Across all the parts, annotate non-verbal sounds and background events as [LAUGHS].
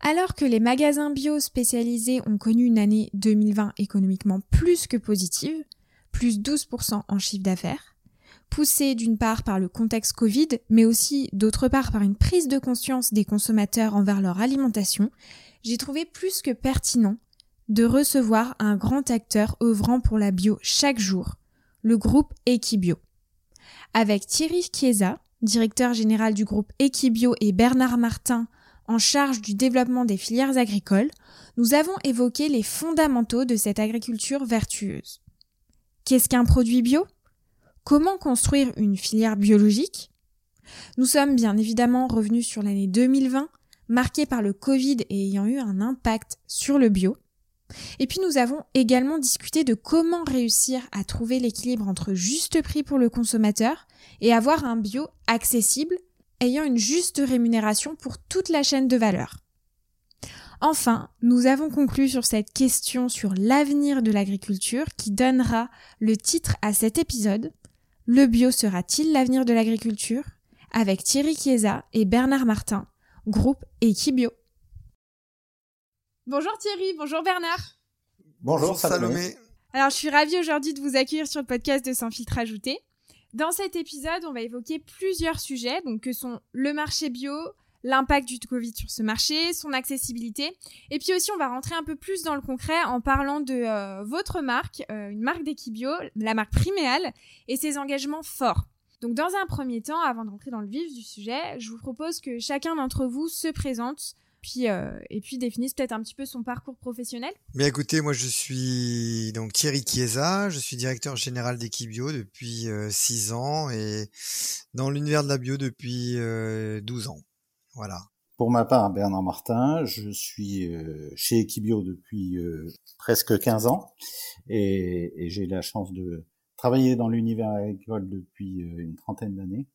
Alors que les magasins bio spécialisés ont connu une année 2020 économiquement plus que positive, plus 12% en chiffre d'affaires, poussés d'une part par le contexte Covid, mais aussi d'autre part par une prise de conscience des consommateurs envers leur alimentation, j'ai trouvé plus que pertinent de recevoir un grand acteur œuvrant pour la bio chaque jour, le groupe Equibio. Avec Thierry Chiesa, directeur général du groupe Equibio et Bernard Martin, en charge du développement des filières agricoles, nous avons évoqué les fondamentaux de cette agriculture vertueuse. Qu'est-ce qu'un produit bio? Comment construire une filière biologique? Nous sommes bien évidemment revenus sur l'année 2020, marquée par le Covid et ayant eu un impact sur le bio. Et puis nous avons également discuté de comment réussir à trouver l'équilibre entre juste prix pour le consommateur et avoir un bio accessible ayant une juste rémunération pour toute la chaîne de valeur. Enfin, nous avons conclu sur cette question sur l'avenir de l'agriculture qui donnera le titre à cet épisode. Le bio sera-t-il l'avenir de l'agriculture? Avec Thierry Chiesa et Bernard Martin, groupe Equibio. Bonjour Thierry, bonjour Bernard. Bonjour, Salomé. Alors je suis ravie aujourd'hui de vous accueillir sur le podcast de Sans filtre ajouté. Dans cet épisode, on va évoquer plusieurs sujets, donc que sont le marché bio, l'impact du Covid sur ce marché, son accessibilité, et puis aussi on va rentrer un peu plus dans le concret en parlant de euh, votre marque, euh, une marque d'Equibio, la marque Priméal, et ses engagements forts. Donc dans un premier temps, avant de rentrer dans le vif du sujet, je vous propose que chacun d'entre vous se présente puis euh, et puis définisse peut-être un petit peu son parcours professionnel. Mais écoutez, moi je suis donc Thierry Chiesa, je suis directeur général d'Equibio depuis euh, 6 ans et dans l'univers de la bio depuis euh, 12 ans. Voilà. Pour ma part, Bernard Martin, je suis euh, chez Equibio depuis euh, presque 15 ans et, et j'ai la chance de travailler dans l'univers agricole depuis euh, une trentaine d'années.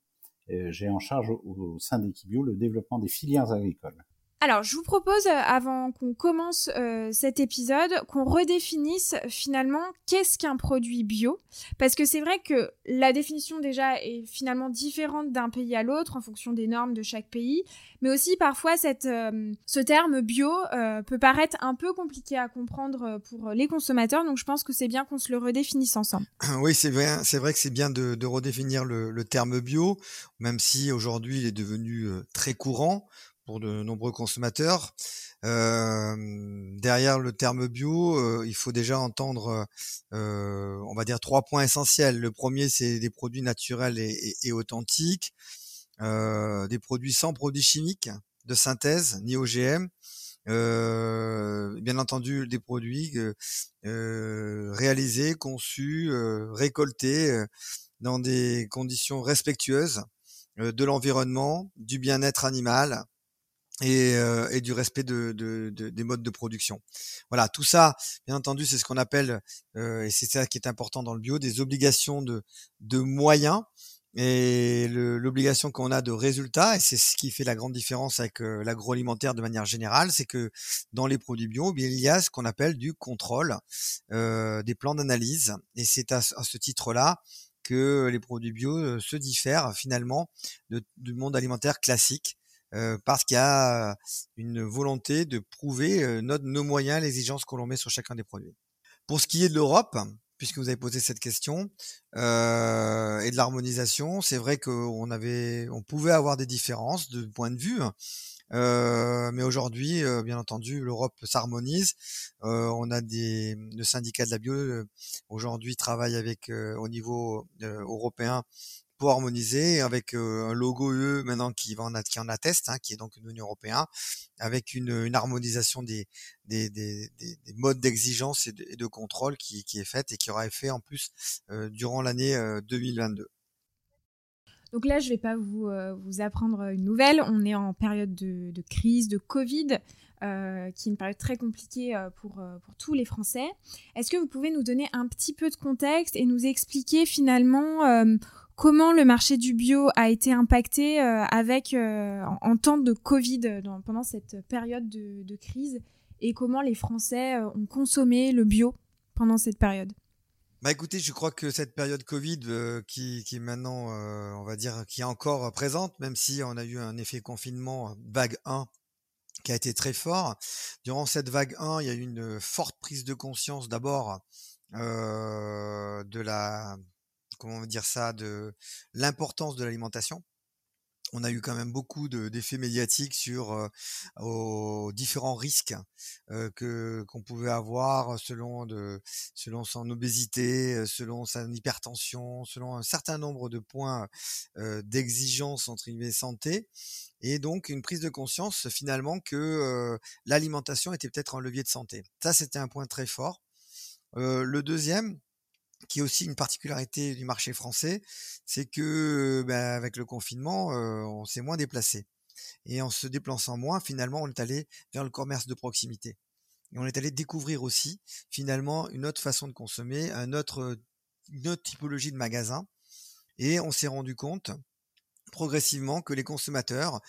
J'ai en charge au, au sein d'Equibio le développement des filières agricoles. Alors, je vous propose, euh, avant qu'on commence euh, cet épisode, qu'on redéfinisse finalement qu'est-ce qu'un produit bio? Parce que c'est vrai que la définition déjà est finalement différente d'un pays à l'autre en fonction des normes de chaque pays. Mais aussi parfois, euh, ce terme bio peut paraître un peu compliqué à comprendre pour les consommateurs. Donc, je pense que c'est bien qu'on se le redéfinisse ensemble. [CLEARS THROAT] Oui, c'est vrai, c'est vrai que c'est bien de, redéfinir le, terme bio, même si aujourd'hui il est devenu très courant pour de nombreux consommateurs. Euh, derrière le terme bio, euh, il faut déjà entendre, euh, on va dire, trois points essentiels. Le premier, c'est des produits naturels et, et, et authentiques, des produits sans produits chimiques de synthèse, ni OGM. bien entendu, des produits réalisés, conçus, récoltés dans des conditions respectueuses de l'environnement, du bien-être animal, et, euh, et, du respect de, de, de, des modes de production. Voilà, tout ça, bien entendu, c'est ce qu'on appelle, euh, et c'est ça qui est important dans le bio, des obligations de, de moyens. Et l'obligation qu'on a de résultats, et c'est ce qui fait la grande différence avec euh, l'agroalimentaire de manière générale, c'est que dans les produits bio, eh il y a ce qu'on appelle du contrôle, euh, des plans d'analyse, et c'est à, à, ce titre-là que les produits bio euh, se diffèrent finalement du monde alimentaire classique euh, parce qu'il y a une volonté de prouver nos moyens, l'exigence que l'on met sur chacun des produits. Pour ce qui est de l'Europe, puisque vous avez posé cette question, euh, et de l'harmonisation, c'est vrai qu'on avait, on pouvait avoir des différences de point de vue. Euh, mais aujourd'hui, euh, bien entendu, l'Europe s'harmonise. Euh, on a des, le syndicat de la bio aujourd'hui travaille avec au niveau européen drapeau harmonisé avec un logo UE maintenant qui, en, en atteste, hein, qui est donc l'Union européenne, avec une, une harmonisation des, des, des, des, modes d'exigence et, de, contrôle qui, est faite et qui aura effet en plus durant l'année 2022. Donc là, je ne vais pas vous, apprendre une nouvelle. On est en période de, crise, de Covid. Qui est une période très compliquée pour tous les Français. Est-ce que vous pouvez nous donner un petit peu de contexte et nous expliquer finalement comment le marché du bio a été impacté avec, en, temps de Covid, pendant cette période de, crise, et comment les Français ont consommé le bio pendant cette période? Bah écoutez, je crois que cette période Covid qui, est maintenant, on va dire, qui est encore présente, même si on a eu un effet confinement vague 1 qui a été très fort. Durant cette vague 1, il y a eu une forte prise de conscience d'abord euh, de la comment on va dire ça de l'importance de l'alimentation. On a eu quand même beaucoup d'effets médiatiques sur différents risques que qu'on pouvait avoir selon selon son obésité, selon sa hypertension, selon un certain nombre de points d'exigence entre guillemets santé et donc une prise de conscience finalement que l'alimentation était peut-être un levier de santé. Ça, c'était un point très fort. le deuxième, qui est aussi une particularité du marché français, c'est que ben, avec le confinement, on s'est moins déplacé. Et en se déplaçant moins, finalement, on est allé vers le commerce de proximité. Et on est allé découvrir aussi, finalement, une autre façon de consommer, un autre, une autre typologie de magasin. Et on s'est rendu compte progressivement que les consommateurs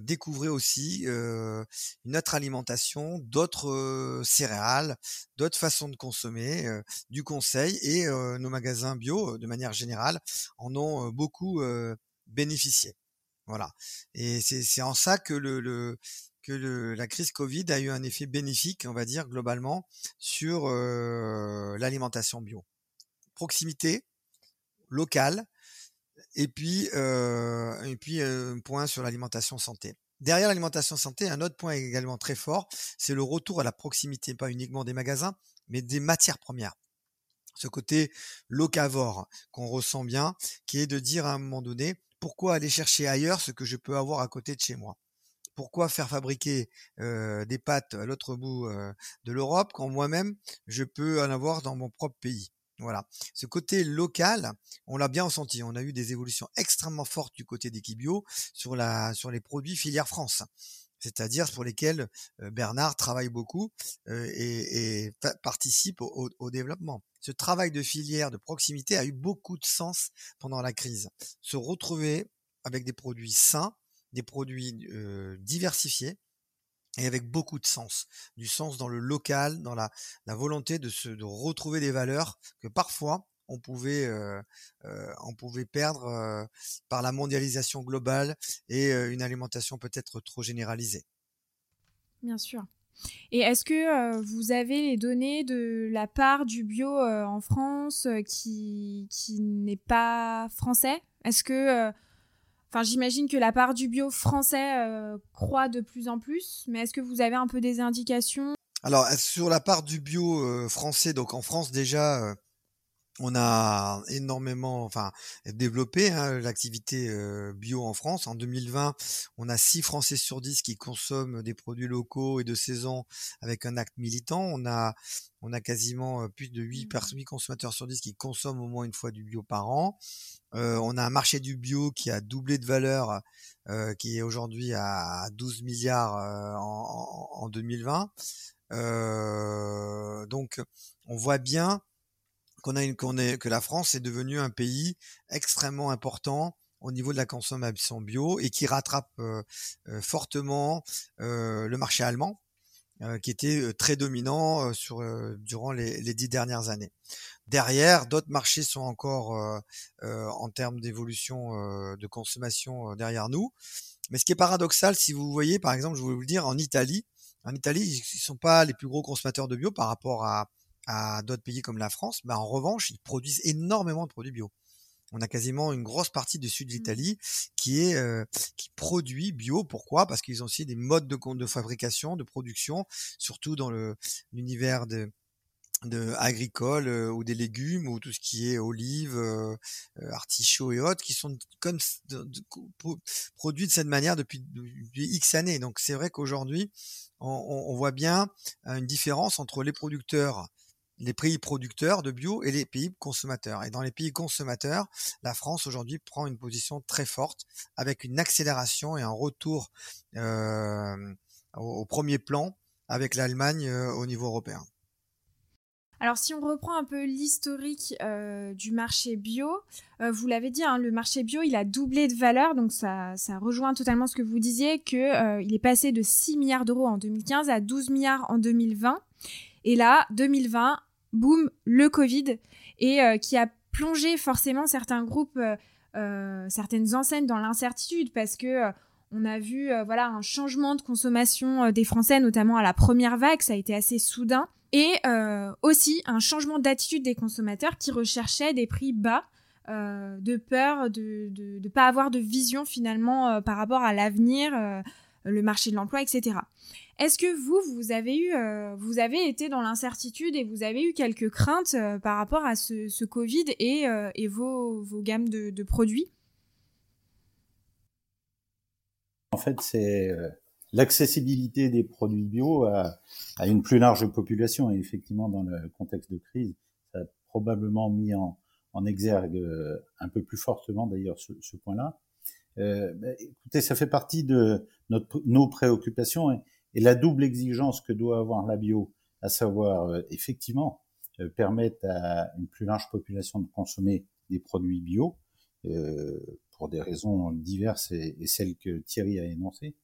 découvraient aussi une autre alimentation, d'autres céréales, d'autres façons de consommer, du conseil et nos magasins bio, de manière générale, en ont beaucoup bénéficié. Voilà. Et c'est en ça que que le, la crise Covid a eu un effet bénéfique, on va dire globalement, sur l'alimentation bio. Proximité, locale, et puis, euh, et puis un point sur l'alimentation santé. Derrière l'alimentation santé, un autre point également très fort, c'est le retour à la proximité, pas uniquement des magasins, mais des matières premières. Ce côté locavore qu'on ressent bien, qui est de dire à un moment donné, pourquoi aller chercher ailleurs ce que je peux avoir à côté de chez moi? Pourquoi faire fabriquer euh, des pâtes à l'autre bout euh, de l'Europe quand moi-même je peux en avoir dans mon propre pays? Voilà. Ce côté local, on l'a bien ressenti. On a eu des évolutions extrêmement fortes du côté d'Equibio sur sur les produits filière France. C'est-à-dire pour lesquels Bernard travaille beaucoup et, participe au, développement. Ce travail de filière, de proximité a eu beaucoup de sens pendant la crise. Se retrouver avec des produits sains, des produits diversifiés, et avec beaucoup de sens, du sens dans le local, dans la, volonté de se retrouver des valeurs que parfois on pouvait euh, euh, on pouvait perdre euh, par la mondialisation globale et une alimentation peut-être trop généralisée. Bien sûr. Et est-ce que vous avez les données de la part du bio en France qui, qui n'est pas français? Est-ce que Enfin, j'imagine que la part du bio français euh, croît de plus en plus, mais est-ce que vous avez un peu des indications? Alors, sur la part du bio euh, français, donc en France déjà, euh, on a énormément, enfin, développé hein, l'activité bio en France. En 2020, on a 6 Français sur 10 qui consomment des produits locaux et de saison avec un acte militant. On a, on a quasiment plus de 8, 8 mmh. consommateurs sur 10 qui consomment au moins une fois du bio par an. Euh, on a un marché du bio qui a doublé de valeur, euh, qui est aujourd'hui à 12 milliards euh, en, en, 2020. donc, on voit bien qu'on a une, qu'on est, que la France est devenue un pays extrêmement important au niveau de la consommation bio et qui rattrape fortement le marché allemand, qui était très dominant sur durant les, les, dix dernières années. Derrière, d'autres marchés sont encore euh, euh, en termes d'évolution euh, de consommation derrière nous. Mais ce qui est paradoxal, si vous voyez, par exemple, je voulais vous le dire, en Italie, en Italie, ils sont pas les plus gros consommateurs de bio par rapport à, à d'autres pays comme la France, mais en revanche, ils produisent énormément de produits bio. On a quasiment une grosse partie du sud de mmh. l'Italie qui est qui produit bio. Pourquoi? Parce qu'ils ont aussi des modes de, de fabrication, de production, surtout dans le l'univers de de agricoles ou des légumes ou tout ce qui est olives, artichauts et autres qui sont comme produits de cette manière depuis, depuis X années. Donc c'est vrai qu'aujourd'hui on, on, voit bien une différence entre les producteurs les pays producteurs de bio et les pays consommateurs. Et dans les pays consommateurs, la France aujourd'hui prend une position très forte avec une accélération et un retour euh, au, premier plan avec l'Allemagne euh, au niveau européen. Alors si on reprend un peu l'historique euh, du marché bio, vous l'avez dit, hein, le marché bio il a doublé de valeur, donc ça, ça rejoint totalement ce que vous disiez, qu'il euh, est passé de 6 milliards d'euros en 2015 à 12 milliards en 2020. Et là, 2020, boum, le Covid, et qui a plongé forcément certains groupes, certaines enseignes dans l'incertitude, parce que on a vu voilà un changement de consommation des Français, notamment à la première vague, ça a été assez soudain et euh, aussi un changement d'attitude des consommateurs qui recherchaient des prix bas euh, de peur de ne pas avoir de vision finalement euh, par rapport à l'avenir, le marché de l'emploi, etc. Est-ce que vous, vous avez eu, vous avez été dans l'incertitude et vous avez eu quelques craintes par rapport à ce, Covid et, et vos, gammes de, produits? En fait, c'est l'accessibilité des produits bio à, une plus large population. Et effectivement, dans le contexte de crise, ça a probablement mis en, exergue euh, un peu plus fortement d'ailleurs ce, point-là. Euh, écoutez, ça fait partie de notre, nos préoccupations la double exigence que doit avoir la bio, à savoir euh, effectivement permettre à une plus large population de consommer des produits bio pour des raisons diverses et, et, celles que Thierry a énoncées,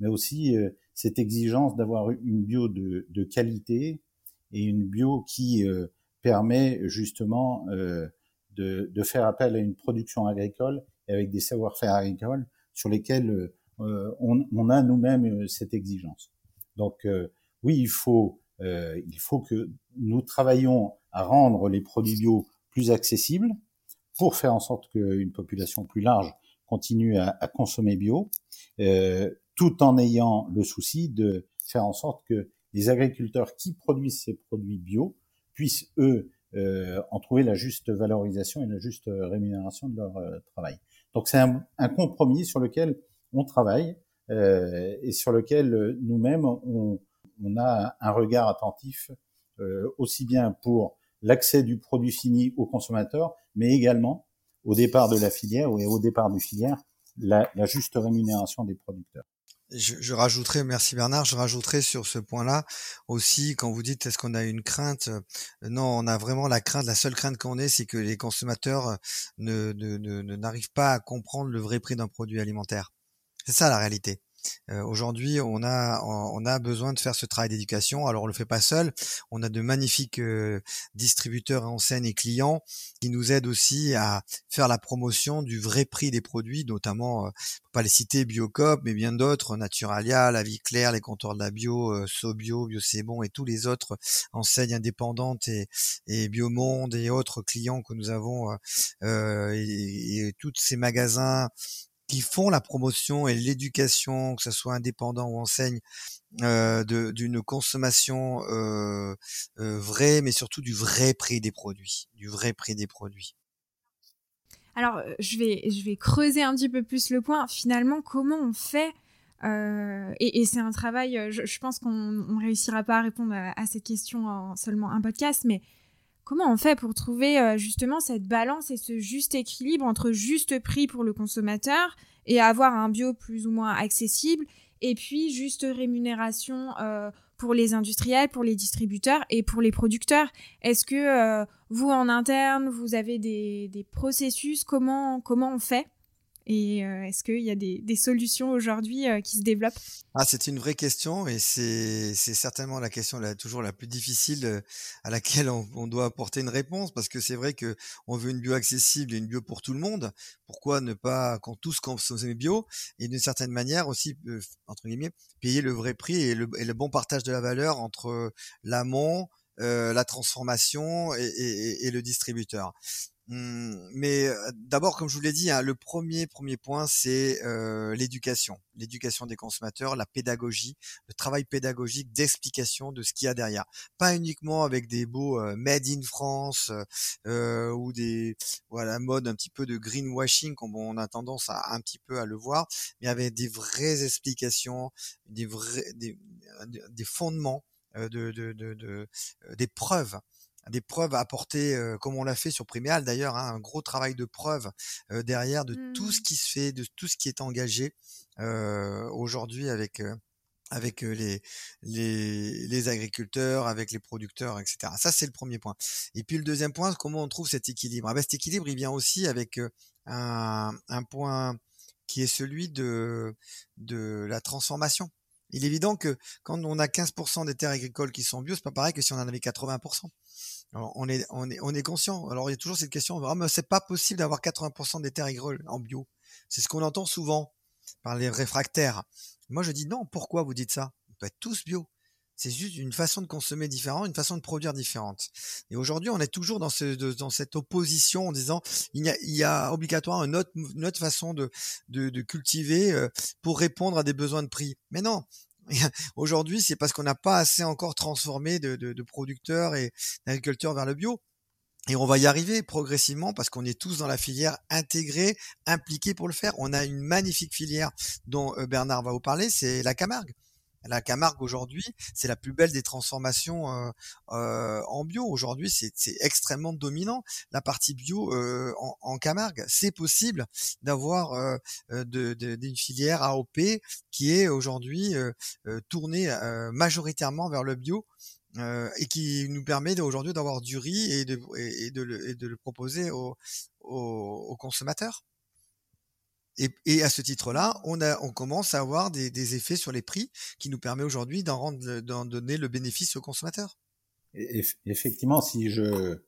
mais aussi euh, cette exigence d'avoir une bio de, de, qualité et une bio qui euh, permet justement euh, de, de, faire appel à une production agricole et avec des savoir-faire agricoles sur lesquels on, on, a nous-mêmes cette exigence. Donc oui, il faut, il faut que nous travaillions à rendre les produits bio plus accessibles pour faire en sorte qu'une population plus large continue à, à consommer bio. Euh, tout en ayant le souci de faire en sorte que les agriculteurs qui produisent ces produits bio puissent, eux, euh, en trouver la juste valorisation et la juste rémunération de leur euh, travail. Donc c'est un, compromis sur lequel on travaille euh, et sur lequel nous-mêmes, on, on, a un regard attentif aussi bien pour l'accès du produit fini aux consommateurs, mais également au départ de la filière et au départ du filière, la, la juste rémunération des producteurs je, je, rajouterai, merci Bernard, je rajouterai sur ce point-là aussi, quand vous dites est-ce qu'on a une crainte, euh, non, on a vraiment la crainte, la seule crainte qu'on ait, c'est que les consommateurs euh, ne, ne, ne, n'arrivent pas à comprendre le vrai prix d'un produit alimentaire. C'est ça la réalité. Euh, aujourd'hui, on a on a besoin de faire ce travail d'éducation. Alors on le fait pas seul. On a de magnifiques euh, distributeurs, enseignes et clients qui nous aident aussi à faire la promotion du vrai prix des produits, notamment, euh, pas les citer, Biocop, mais bien d'autres, Naturalia, La Vie Claire, les comptoirs de la bio, euh, Sobio, Bio et tous les autres enseignes indépendantes et, et Biomonde et autres clients que nous avons et tous ces magasins qui font la promotion et l'éducation, que ce soit indépendant ou enseigne, euh, d'une consommation euh, euh, vraie, mais surtout du vrai prix des produits, du vrai prix des produits. Alors, euh, je vais, je vais creuser un petit peu plus le point. Finalement, comment on fait et, c'est un travail, je, je pense qu'on ne réussira pas à répondre à, à, cette question en seulement un podcast, mais comment on fait pour trouver euh, justement cette balance et ce juste équilibre entre juste prix pour le consommateur et avoir un bio plus ou moins accessible et puis juste rémunération euh, pour les industriels, pour les distributeurs et pour les producteurs? Est-ce que euh, vous en interne, vous avez des, des processus? Comment comment on fait? Et euh, est-ce qu'il y a des, solutions aujourd'hui euh, qui se développent? Ah, c'est une vraie question et c'est certainement la question toujours la plus difficile euh, à laquelle on, doit apporter une réponse parce que c'est vrai que on veut une bio accessible et une bio pour tout le monde. Pourquoi ne pas quand tous consommer bio et d'une certaine manière aussi entre guillemets payer le vrai prix et le, bon partage de la valeur entre l'amont, la transformation et, le distributeur? Mmh, mais d'abord, comme je vous l'ai dit, hein, le premier premier point, c'est l'éducation, l'éducation des consommateurs, la pédagogie, le travail pédagogique d'explication de ce qu'il y a derrière. Pas uniquement avec des beaux made in France ou des voilà mode un petit peu de greenwashing comme on a tendance à un petit peu à le voir, mais avec des vraies explications, des vrais des, des fondements de, de, de, de des preuves des preuves à apporter, comme on l'a fait sur Priméal d'ailleurs, hein, un gros travail de preuve derrière de tout ce mmh. qui se fait, de tout ce qui est engagé aujourd'hui avec avec les, les, les agriculteurs, avec les producteurs, etc. Ça, c'est le premier point. Et puis le deuxième point, comment on trouve cet équilibre? Ah ben, Cet équilibre, il vient aussi avec un, un point qui est celui de, de la transformation. Il est évident que quand on a 15% des terres agricoles qui sont bio, c'est pas pareil que si on en avait 80%. Alors, on est, on est, on est conscient. Alors, il y a toujours cette question, ah, mais c'est pas possible d'avoir 80% des terres agricoles en bio. C'est ce qu'on entend souvent par les réfractaires. Moi, je dis non. Pourquoi vous dites ça? On peut être tous bio. C'est juste une façon de consommer différente, une façon de produire différente. Et aujourd'hui, on est toujours dans, ce, dans cette opposition en disant il y a, il y a obligatoire une autre, une autre façon de, de, de cultiver euh, pour répondre à des besoins de prix. Mais non, [LAUGHS] Aujourd'hui, c'est parce qu'on n'a pas assez encore transformé de, de, de producteurs et d'agriculteurs vers le bio. Et on va y arriver progressivement parce qu'on est tous dans la filière intégrée, impliquée pour le faire. On a une magnifique filière dont euh, Bernard va vous parler, c'est la Camargue. La Camargue aujourd'hui, c'est la plus belle des transformations euh, euh, en bio. Aujourd'hui, c'est extrêmement dominant. La partie bio euh, en, Camargue, c'est possible d'avoir de, de, filière AOP qui est aujourd'hui tournée majoritairement vers le bio. et qui nous permet aujourd'hui d'avoir du riz et de, le, proposer aux consommateurs. Et, à ce titre-là, on, on commence à avoir des, effets sur les prix qui nous permet aujourd'hui d'en rendre, d'en donner le bénéfice aux consommateurs. effectivement, si je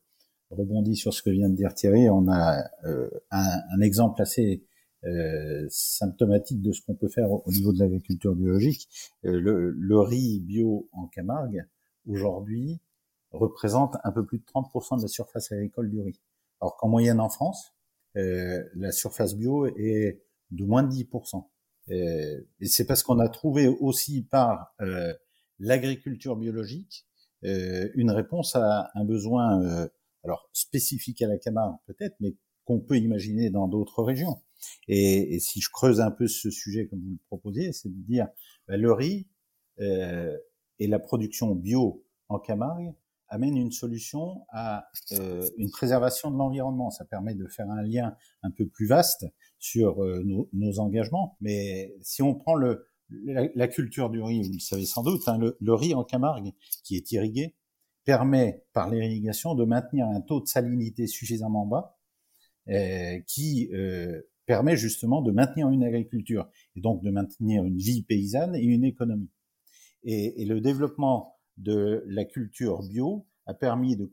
rebondis sur ce que vient de dire Thierry, on a euh, un, exemple assez euh, symptomatique de ce qu'on peut faire au, niveau de l'agriculture biologique. Euh, le, le, riz bio en Camargue, aujourd'hui, représente un peu plus de 30% de la surface agricole du riz. Alors qu'en moyenne en France, la surface bio est de moins de 10%. Euh, et c'est parce qu'on a trouvé aussi par euh, l'agriculture biologique une réponse à un besoin alors spécifique à la Camargue peut-être, mais qu'on peut imaginer dans d'autres régions. Et, et, si je creuse un peu ce sujet comme vous le proposiez, c'est de dire ben, le riz euh, et la production bio en Camargue amène une solution à euh, une préservation de l'environnement. Ça permet de faire un lien un peu plus vaste sur euh, nos, engagements. Mais si on prend la, culture du riz, vous le savez sans doute, hein, le, riz en Camargue qui est irrigué permet par l'irrigation de maintenir un taux de salinité suffisamment bas euh, qui permet justement de maintenir une agriculture et donc de maintenir une vie paysanne et une économie. Et le développement de la culture bio a permis de,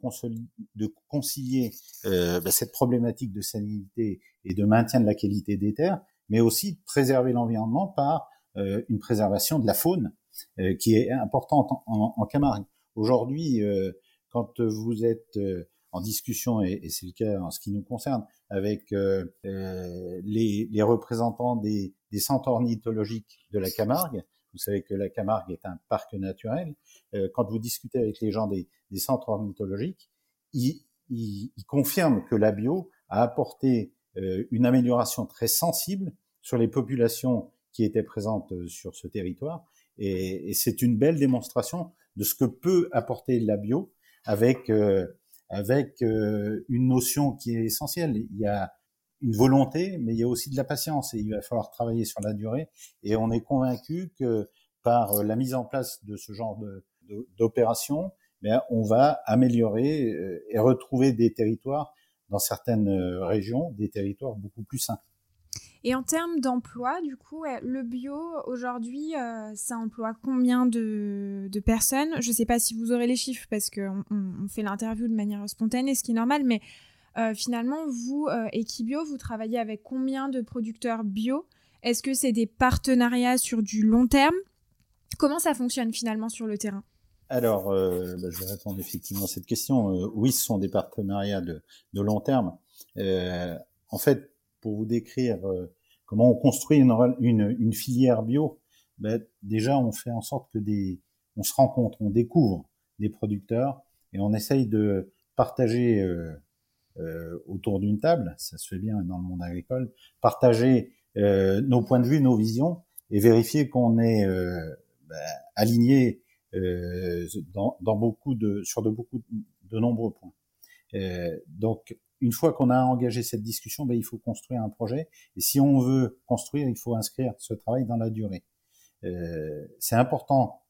concilier euh, bah, cette problématique de salinité et de maintien de la qualité des terres, mais aussi de préserver l'environnement par euh, une préservation de la faune euh, qui est importante en, en, Camargue. Aujourd'hui, euh, quand vous êtes euh, en discussion, et, et c'est le cas en ce qui nous concerne, avec les, les, représentants des, des centres ornithologiques de la Camargue, vous savez que la Camargue est un parc naturel. Euh, quand vous discutez avec les gens des, des centres ornithologiques, ils, ils, ils, confirment que la bio a apporté euh, une amélioration très sensible sur les populations qui étaient présentes euh, sur ce territoire. Et, et c'est une belle démonstration de ce que peut apporter la bio avec euh, avec euh, une notion qui est essentielle. Il y a une volonté, mais il y a aussi de la patience et il va falloir travailler sur la durée. Et on est convaincu que par euh, la mise en place de ce genre d'opération, de, on va améliorer euh, et retrouver des territoires dans certaines euh, régions, des territoires beaucoup plus sains. Et en termes d'emploi, du coup, le bio, aujourd'hui, ça emploie combien de, de personnes? Je ne sais pas si vous aurez les chiffres parce qu'on on fait l'interview de manière spontanée, ce qui est normal, mais euh, finalement, vous, euh, Equibio, vous travaillez avec combien de producteurs bio? Est-ce que c'est des partenariats sur du long terme? Comment ça fonctionne finalement sur le terrain? Alors, euh, bah, je vais répondre effectivement à cette question. oui, ce sont des partenariats de, long terme. en fait, pour vous décrire comment on construit une, filière bio, ben, déjà on fait en sorte que des, on se rencontre, on découvre des producteurs et on essaye de partager euh, euh, autour d'une table, ça se fait bien dans le monde agricole, partager euh, nos points de vue, nos visions et vérifier qu'on est ben, aligné dans, dans, beaucoup de, sur de beaucoup de nombreux points. donc une fois qu'on a engagé cette discussion, ben, il faut construire un projet. Et si on veut construire, il faut inscrire ce travail dans la durée. Euh, c'est important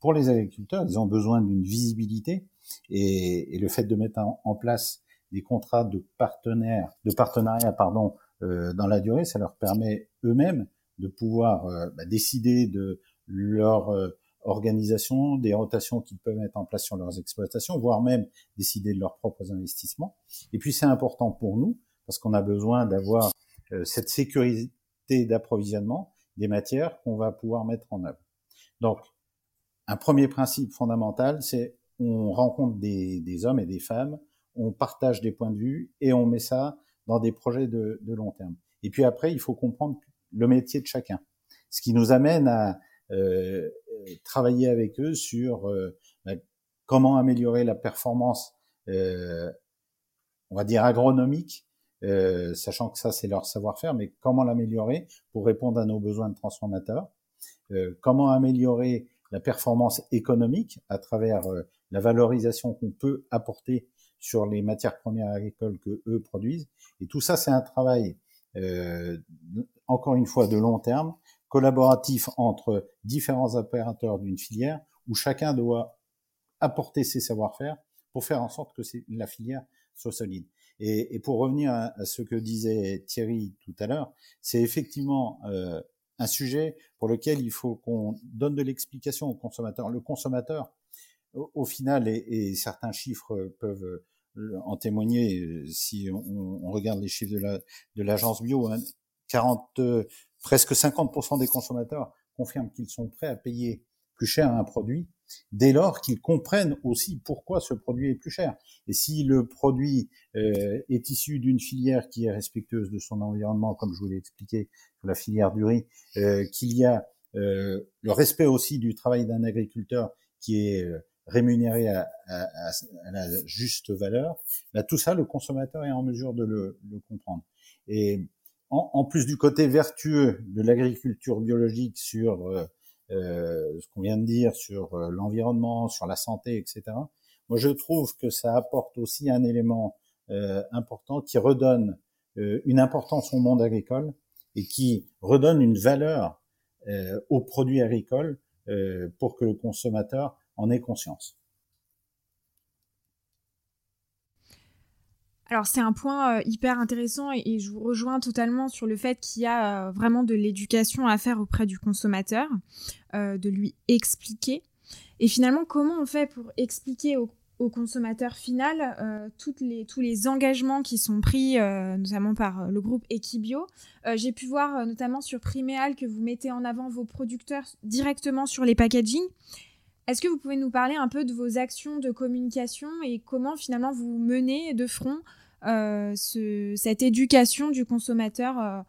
pour les agriculteurs. Ils ont besoin d'une visibilité et, et, le fait de mettre en, place des contrats de partenaires, de partenariat, pardon, euh, dans la durée, ça leur permet eux-mêmes de pouvoir euh, bah, décider de leur euh, organisation, des rotations qu'ils peuvent mettre en place sur leurs exploitations, voire même décider de leurs propres investissements. Et puis c'est important pour nous parce qu'on a besoin d'avoir euh, cette sécurité d'approvisionnement des matières qu'on va pouvoir mettre en œuvre. Donc, un premier principe fondamental, c'est on rencontre des, des, hommes et des femmes, on partage des points de vue et on met ça dans des projets de, de long terme. Et puis après, il faut comprendre le métier de chacun. Ce qui nous amène à euh, travailler avec eux sur euh, bah, comment améliorer la performance, euh, on va dire agronomique, euh, sachant que ça c'est leur savoir-faire, mais comment l'améliorer pour répondre à nos besoins de transformateurs, comment améliorer la performance économique à travers la valorisation qu'on peut apporter sur les matières premières agricoles que eux produisent. Et tout ça, c'est un travail, euh, encore une fois, de long terme, collaboratif entre différents opérateurs d'une filière où chacun doit apporter ses savoir-faire pour faire en sorte que la filière soit solide. Et, pour revenir à, ce que disait Thierry tout à l'heure, c'est effectivement euh, un sujet pour lequel il faut qu'on donne de l'explication au consommateur. Le consommateur, au, final, et, certains chiffres peuvent en témoigner euh, si on, regarde les chiffres de l'agence la, de bio, hein, 40, presque 50% des consommateurs confirment qu'ils sont prêts à payer plus cher un produit dès lors qu'ils comprennent aussi pourquoi ce produit est plus cher. Et si le produit euh, est issu d'une filière qui est respectueuse de son environnement, comme je vous l'ai expliqué la filière du riz, euh, qu'il y a euh, le respect aussi du travail d'un agriculteur qui est euh, rémunéré à, à, à, la juste valeur, bah, tout ça, le consommateur est en mesure de le, le comprendre. Et en, plus du côté vertueux de l'agriculture biologique sur euh, euh, ce qu'on vient de dire, sur euh, l'environnement, sur la santé, etc. Moi, je trouve que ça apporte aussi un élément important qui redonne une importance au monde agricole et qui redonne une valeur aux produits agricoles pour que le consommateur en ait conscience. Alors c'est un point euh, hyper intéressant et, je vous rejoins totalement sur le fait qu'il y a euh, vraiment de l'éducation à faire auprès du consommateur, euh, de lui expliquer. Et finalement, comment on fait pour expliquer au, consommateur final les, tous les engagements qui sont pris, notamment par le groupe Equibio? J'ai pu voir notamment sur Priméal que vous mettez en avant vos producteurs directement sur les packaging. Est-ce que vous pouvez nous parler un peu de vos actions de communication et comment finalement vous menez de front euh, ce, cette éducation du consommateur euh,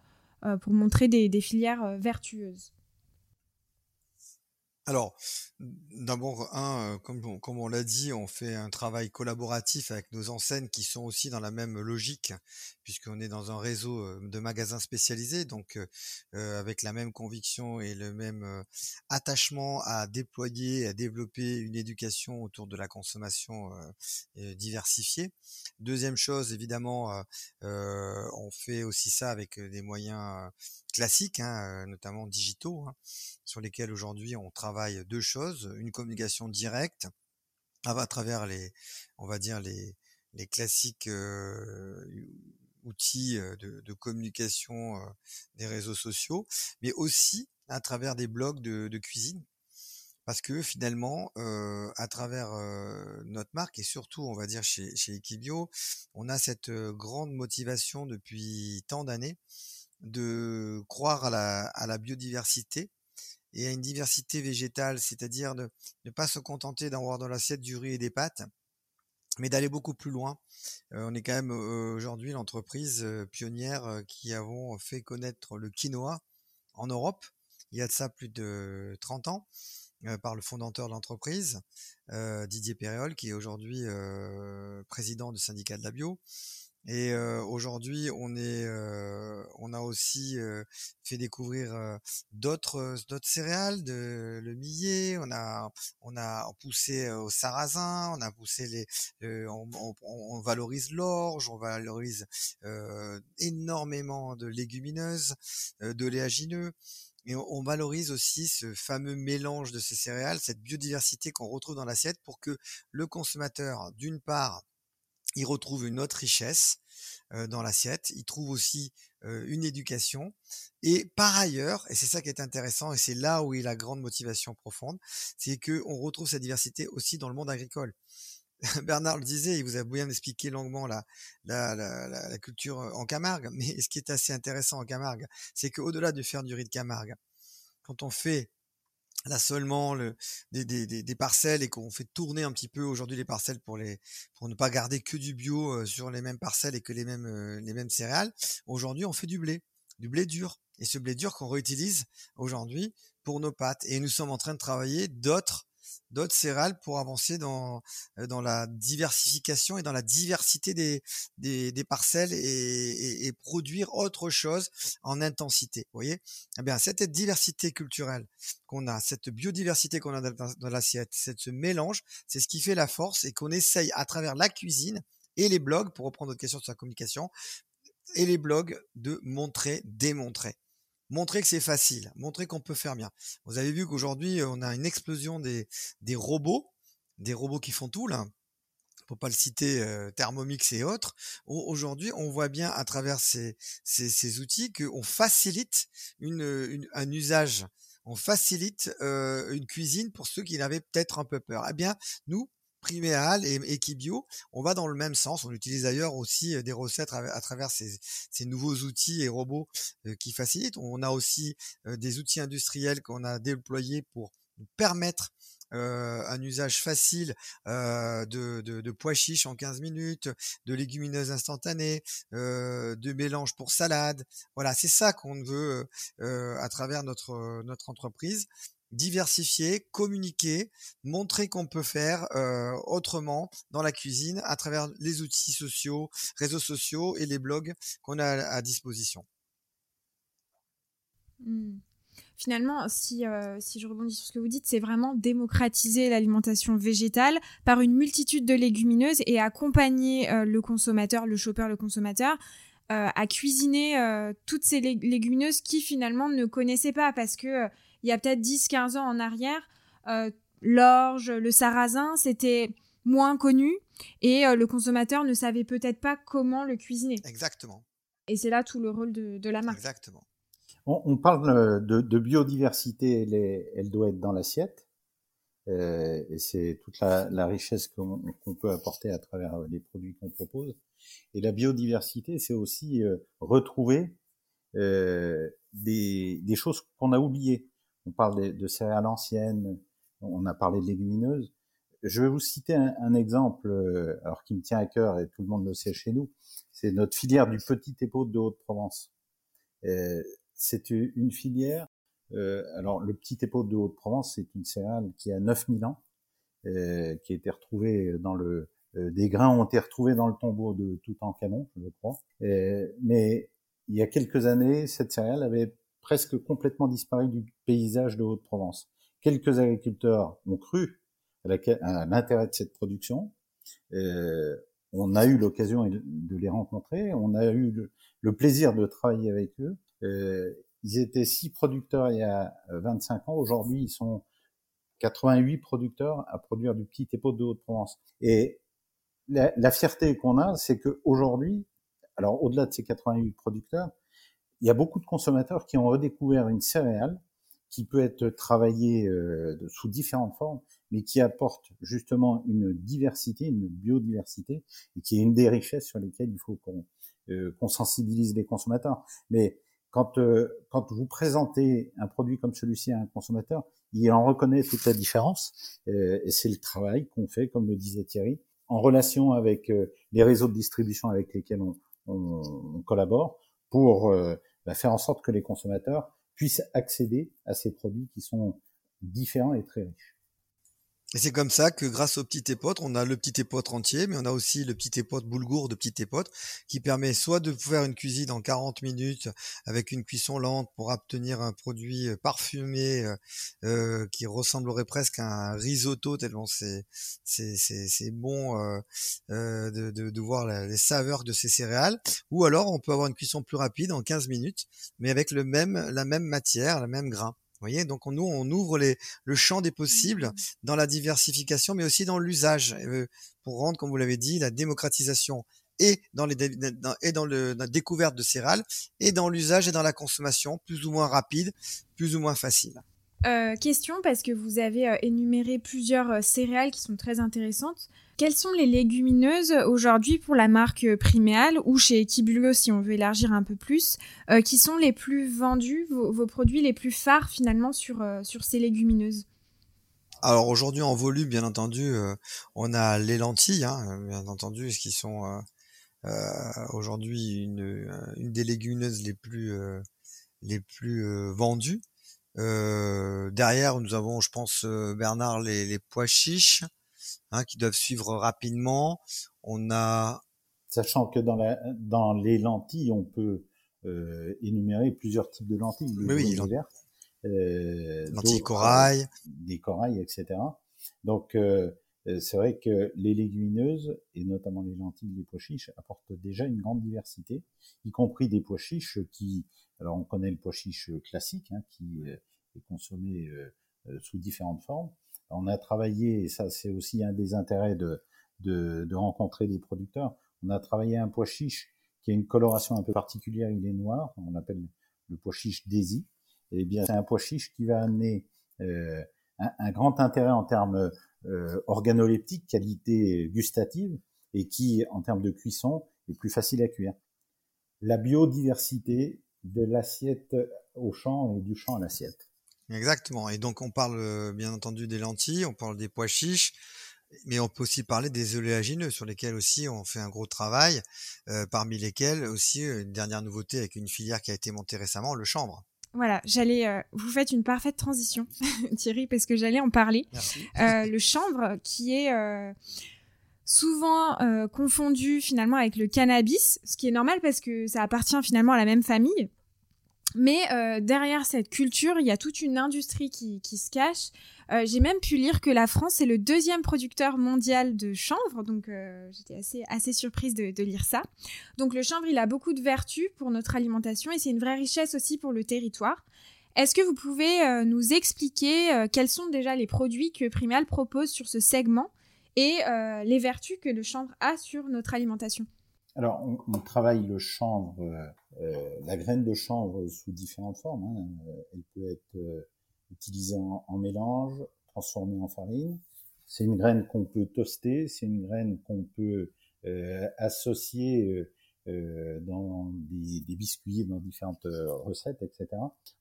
euh, pour montrer des filières vertueuses? Alors, d'abord, un, comme, comme on l'a dit, on fait un travail collaboratif avec nos enseignes qui sont aussi dans la même logique, puisqu'on est dans un réseau de magasins spécialisés, donc avec la même conviction et le même attachement à déployer, à développer une éducation autour de la consommation diversifiée. Deuxième chose, évidemment, on fait aussi ça avec des moyens classiques, hein, notamment digitaux, hein, sur lesquels aujourd'hui on travaille deux choses une communication directe à travers les, on va dire les, les classiques outils de, communication des réseaux sociaux, mais aussi à travers des blogs de, cuisine. Parce que finalement, à travers notre marque et surtout, on va dire chez, chez Equibio, on a cette grande motivation depuis tant d'années de croire à la, biodiversité et à une diversité végétale, c'est-à-dire de ne pas se contenter d'avoir dans l'assiette du riz et des pâtes, mais d'aller beaucoup plus loin. on est quand même aujourd'hui l'entreprise pionnière qui avons fait connaître le quinoa en Europe. Il y a de ça plus de 30 ans. par le fondateur de l'entreprise, Didier Perriol, qui est aujourd'hui président du syndicat de la bio. Et aujourd'hui, on est, on a aussi fait découvrir d'autres d'autres céréales, de le millet. On a on a poussé au sarrasin, on a poussé les, on, on, on, valorise l'orge, on valorise énormément de légumineuses, de léagineux. Et on, valorise aussi ce fameux mélange de ces céréales, cette biodiversité qu'on retrouve dans l'assiette pour que le consommateur, d'une part, il retrouve une autre richesse dans l'assiette, il trouve aussi une éducation, et par ailleurs, et c'est ça qui est intéressant, et c'est là où est la grande motivation profonde, c'est que on retrouve cette diversité aussi dans le monde agricole. [LAUGHS] Bernard le disait, il vous a bien expliqué longuement la, la, la, la, culture en Camargue, mais ce qui est assez intéressant en Camargue, c'est qu'au-delà de faire du riz de Camargue, quand on fait là seulement le, des, des, des, parcelles et qu'on fait tourner un petit peu aujourd'hui les parcelles pour les pour ne pas garder que du bio sur les mêmes parcelles et que les mêmes les mêmes céréales. Aujourd'hui, on fait du blé, du blé dur et ce blé dur qu'on réutilise aujourd'hui pour nos pâtes et nous sommes en train de travailler d'autres d'autres céréales pour avancer dans, euh, dans la diversification et dans la diversité des, parcelles et, produire autre chose en intensité. Voyez? Eh bien, cette diversité culturelle qu'on a, cette biodiversité qu'on a dans l'assiette, ce mélange, c'est ce qui fait la force et qu'on essaye à travers la cuisine et les blogs, pour reprendre votre question sur la communication, et les blogs de montrer, démontrer montrer que c'est facile, montrer qu'on peut faire bien. Vous avez vu qu'aujourd'hui, on a une explosion des, des robots, des robots qui font tout, là. Pour pas le citer, euh, Thermomix et autres. Aujourd'hui, on voit bien à travers ces, ces, ces outils qu'on facilite une, un usage on facilite euh, une cuisine pour ceux qui avaient peut-être un peu peur. Eh bien, nous, Priméal et Equibio, on va dans le même sens. On utilise d'ailleurs aussi des recettes à, travers ces, nouveaux outils et robots qui facilitent. On a aussi des outils industriels qu'on a déployés pour permettre un usage facile de, pois chiches en 15 minutes, de légumineuses instantanées, de mélanges pour salade. Voilà, c'est ça qu'on veut à travers notre entreprise diversifier, communiquer, montrer qu'on peut faire euh, autrement dans la cuisine à travers les outils sociaux, réseaux sociaux et les blogs qu'on a à disposition. Mmh. Finalement, si, euh, si je rebondis sur ce que vous dites, c'est vraiment démocratiser l'alimentation végétale par une multitude de légumineuses et accompagner euh, le consommateur, le shopper, le consommateur à cuisiner toutes ces légumineuses qui finalement ne connaissaient pas parce que il y a peut-être 10-15 ans en arrière, euh, l'orge, le sarrasin, c'était moins connu et euh, le consommateur ne savait peut-être pas comment le cuisiner. Exactement. Et c'est là tout le rôle de, la marque. Exactement. On, parle euh, de, biodiversité, elle, elle, doit être dans l'assiette. et c'est toute la, richesse qu'on peut apporter à travers les produits qu'on propose. Et la biodiversité, c'est aussi retrouver des, des, choses qu'on a oubliées on parle de, céréales anciennes, on a parlé de légumineuses. Je vais vous citer un, exemple, euh, alors qui me tient à cœur et tout le monde le sait chez nous. C'est notre filière du petit épaule de Haute-Provence. Euh, c'est une filière. Euh, alors le petit épaule de Haute-Provence, c'est une céréale qui a 9000 ans, qui a été retrouvée dans le des grains ont été retrouvés dans le tombeau de Toutankhamon, je crois. mais il y a quelques années, cette céréale avait presque complètement disparu du paysage de Haute-Provence. Quelques agriculteurs ont cru à l'intérêt de cette production. Euh, on a eu l'occasion de les rencontrer, on a eu le, plaisir de travailler avec eux. Euh, ils étaient six producteurs il y a 25 ans. Aujourd'hui, ils sont 88 producteurs à produire du petit épaule de Haute-Provence. Et la, la fierté qu'on a, c'est qu'aujourd'hui, alors au-delà de ces 88 producteurs, il y a beaucoup de consommateurs qui ont redécouvert une céréale qui peut être travaillée euh, sous différentes formes, mais qui apporte justement une diversité, une biodiversité, et qui est une des richesses sur lesquelles il faut qu'on euh, sensibilise les consommateurs. Mais quand, euh, quand vous présentez un produit comme celui-ci à un consommateur, il en reconnaît toute la différence, et c'est le travail qu'on fait, comme le disait Thierry, en relation avec les réseaux de distribution avec lesquels on, on, collabore pour bah, faire en sorte que les consommateurs puissent accéder à ces produits qui sont différents et très riches. Et c'est comme ça que grâce au petit épeautre, on a le petit épeautre entier, mais on a aussi le petit épeautre boulgour de petit épeautre qui permet soit de faire une cuisine en 40 minutes avec une cuisson lente pour obtenir un produit euh, parfumé euh, euh, qui ressemblerait presque à un risotto tellement c'est c'est c'est bon de, de, de, voir les saveurs de ces céréales, ou alors on peut avoir une cuisson plus rapide en 15 minutes, mais avec le même la même matière, le même grain voyez, donc on, nous, on ouvre les, le champ des possibles mmh. dans la diversification, mais aussi dans l'usage, euh, pour rendre, comme vous l'avez dit, la démocratisation et dans, les, dans, et dans le, la découverte de céréales, et dans l'usage et dans la consommation, plus ou moins rapide, plus ou moins facile. Euh, question, parce que vous avez euh, énuméré plusieurs euh, céréales qui sont très intéressantes. Quelles sont les légumineuses aujourd'hui pour la marque Priméal ou chez Equibulio si on veut élargir un peu plus, qui sont les plus vendus, vos, produits les plus phares finalement sur, sur ces légumineuses? Alors aujourd'hui en volume, bien entendu, on a les lentilles, hein, bien entendu, qui sont aujourd'hui une, une, des légumineuses les plus, les plus vendues. Euh, derrière, nous avons, je pense, Bernard, les, les pois chiches hein, qui doivent suivre rapidement. On a, sachant que dans, la, dans les lentilles, on peut euh, énumérer plusieurs types de lentilles. Oui, oui, vertes, euh, lentilles corail, des corails, etc. Donc euh, c'est vrai que les légumineuses, et notamment les lentilles, les pois chiches, apportent déjà une grande diversité, y compris des pois chiches qui, on connaît le pois chiche classique, hein, qui euh, est consommé euh, euh, sous différentes formes. On a travaillé, et ça c'est aussi un des intérêts de, de, de, rencontrer des producteurs, on a travaillé un pois chiche qui a une coloration un peu particulière, il est noir, on appelle le pois chiche Daisy. Eh bien c'est un pois chiche qui va amener un, un, grand intérêt en termes euh, organoleptique, qualité gustative, et qui, en termes de cuisson, est plus facile à cuire. La biodiversité de l'assiette au champ et du champ à l'assiette. Exactement. Et donc on parle euh, bien entendu des lentilles, on parle des pois chiches, mais on peut aussi parler des oléagineux sur lesquels aussi on fait un gros travail, euh, parmi lesquels aussi une dernière nouveauté avec une filière qui a été montée récemment, le chanvre. Voilà, j'allais. Euh, vous faites une parfaite transition, [LAUGHS] Thierry, parce que j'allais en parler. Euh, le chanvre, qui est euh, souvent confondu finalement avec le cannabis, ce qui est normal parce que ça appartient finalement à la même famille. Mais derrière cette culture, il y a toute une industrie qui, se cache euh, j'ai même pu lire que la France est le deuxième producteur mondial de chanvre, donc euh, j'étais assez, surprise de, de, lire ça. Donc le chanvre, il a beaucoup de vertus pour notre alimentation et c'est une vraie richesse aussi pour le territoire. Est-ce que vous pouvez euh, nous expliquer quels sont déjà les produits que Primal propose sur ce segment? Et les vertus que le chanvre a sur notre alimentation alors, on, on, travaille le chanvre, euh, la graine de chanvre sous différentes formes. Hein. Elle peut être utilisé en, mélange, transformé en farine. C'est une graine qu'on peut toaster, c'est une graine qu'on peut euh, associer euh, euh dans des, des, biscuits, dans différentes euh, recettes, etc.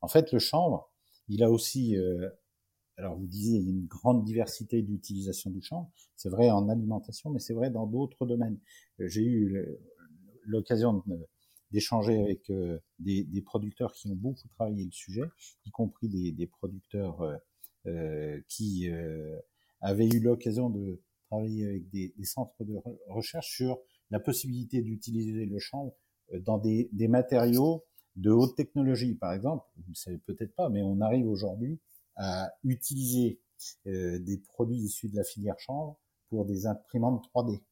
En fait, le chanvre, il a aussi, euh, alors vous disiez, il y a une grande diversité d'utilisation du chanvre. C'est vrai en alimentation, mais c'est vrai dans d'autres domaines. J'ai eu l'occasion d'échanger avec euh, des, producteurs qui ont beaucoup travaillé le sujet, y compris des, producteurs euh, euh qui euh, avaient eu l'occasion de travailler avec des, centres de recherche sur la possibilité d'utiliser le chanvre dans des, matériaux de haute technologie. Par exemple, vous ne savez peut-être pas, mais on arrive aujourd'hui à utiliser des produits issus de la filière chanvre pour des imprimantes 3D.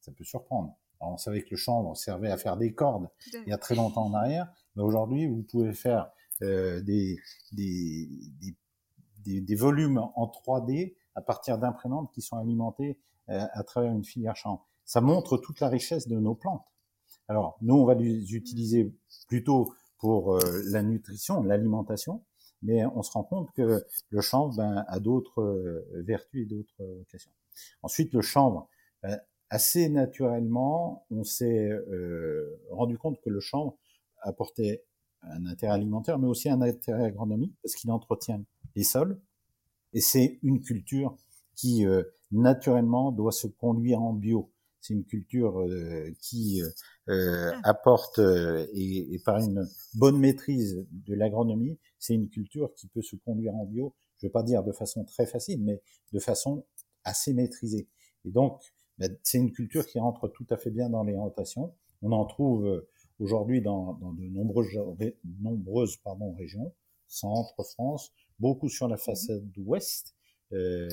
Ça peut surprendre on savait que le chanvre servait à faire des cordes il y a très longtemps en arrière, mais aujourd'hui, vous pouvez faire euh, des, des, des, des, volumes en 3D à partir d'imprimantes qui sont alimentées euh, à travers une filière chanvre. Ça montre toute la richesse de nos plantes. Alors, nous, on va les utiliser plutôt pour euh, la nutrition, l'alimentation, mais on se rend compte que le chanvre ben, a d'autres vertus et d'autres occasions. Ensuite, le chanvre, ben, assez naturellement, on s'est euh, rendu compte que le chanvre apportait un intérêt alimentaire, mais aussi un intérêt agronomique, parce qu'il entretient les sols, et c'est une culture qui euh, naturellement doit se conduire en bio. C'est une culture euh, qui euh, ah. apporte et, et, par une bonne maîtrise de l'agronomie, c'est une culture qui peut se conduire en bio. Je ne vais pas dire de façon très facile, mais de façon assez maîtrisée. Et donc, ben, c'est une culture qui rentre tout à fait bien dans les rotations. On en trouve aujourd'hui dans, dans, de nombreuses, nombreuses pardon, régions, centre France, beaucoup sur la mmh façade ouest euh,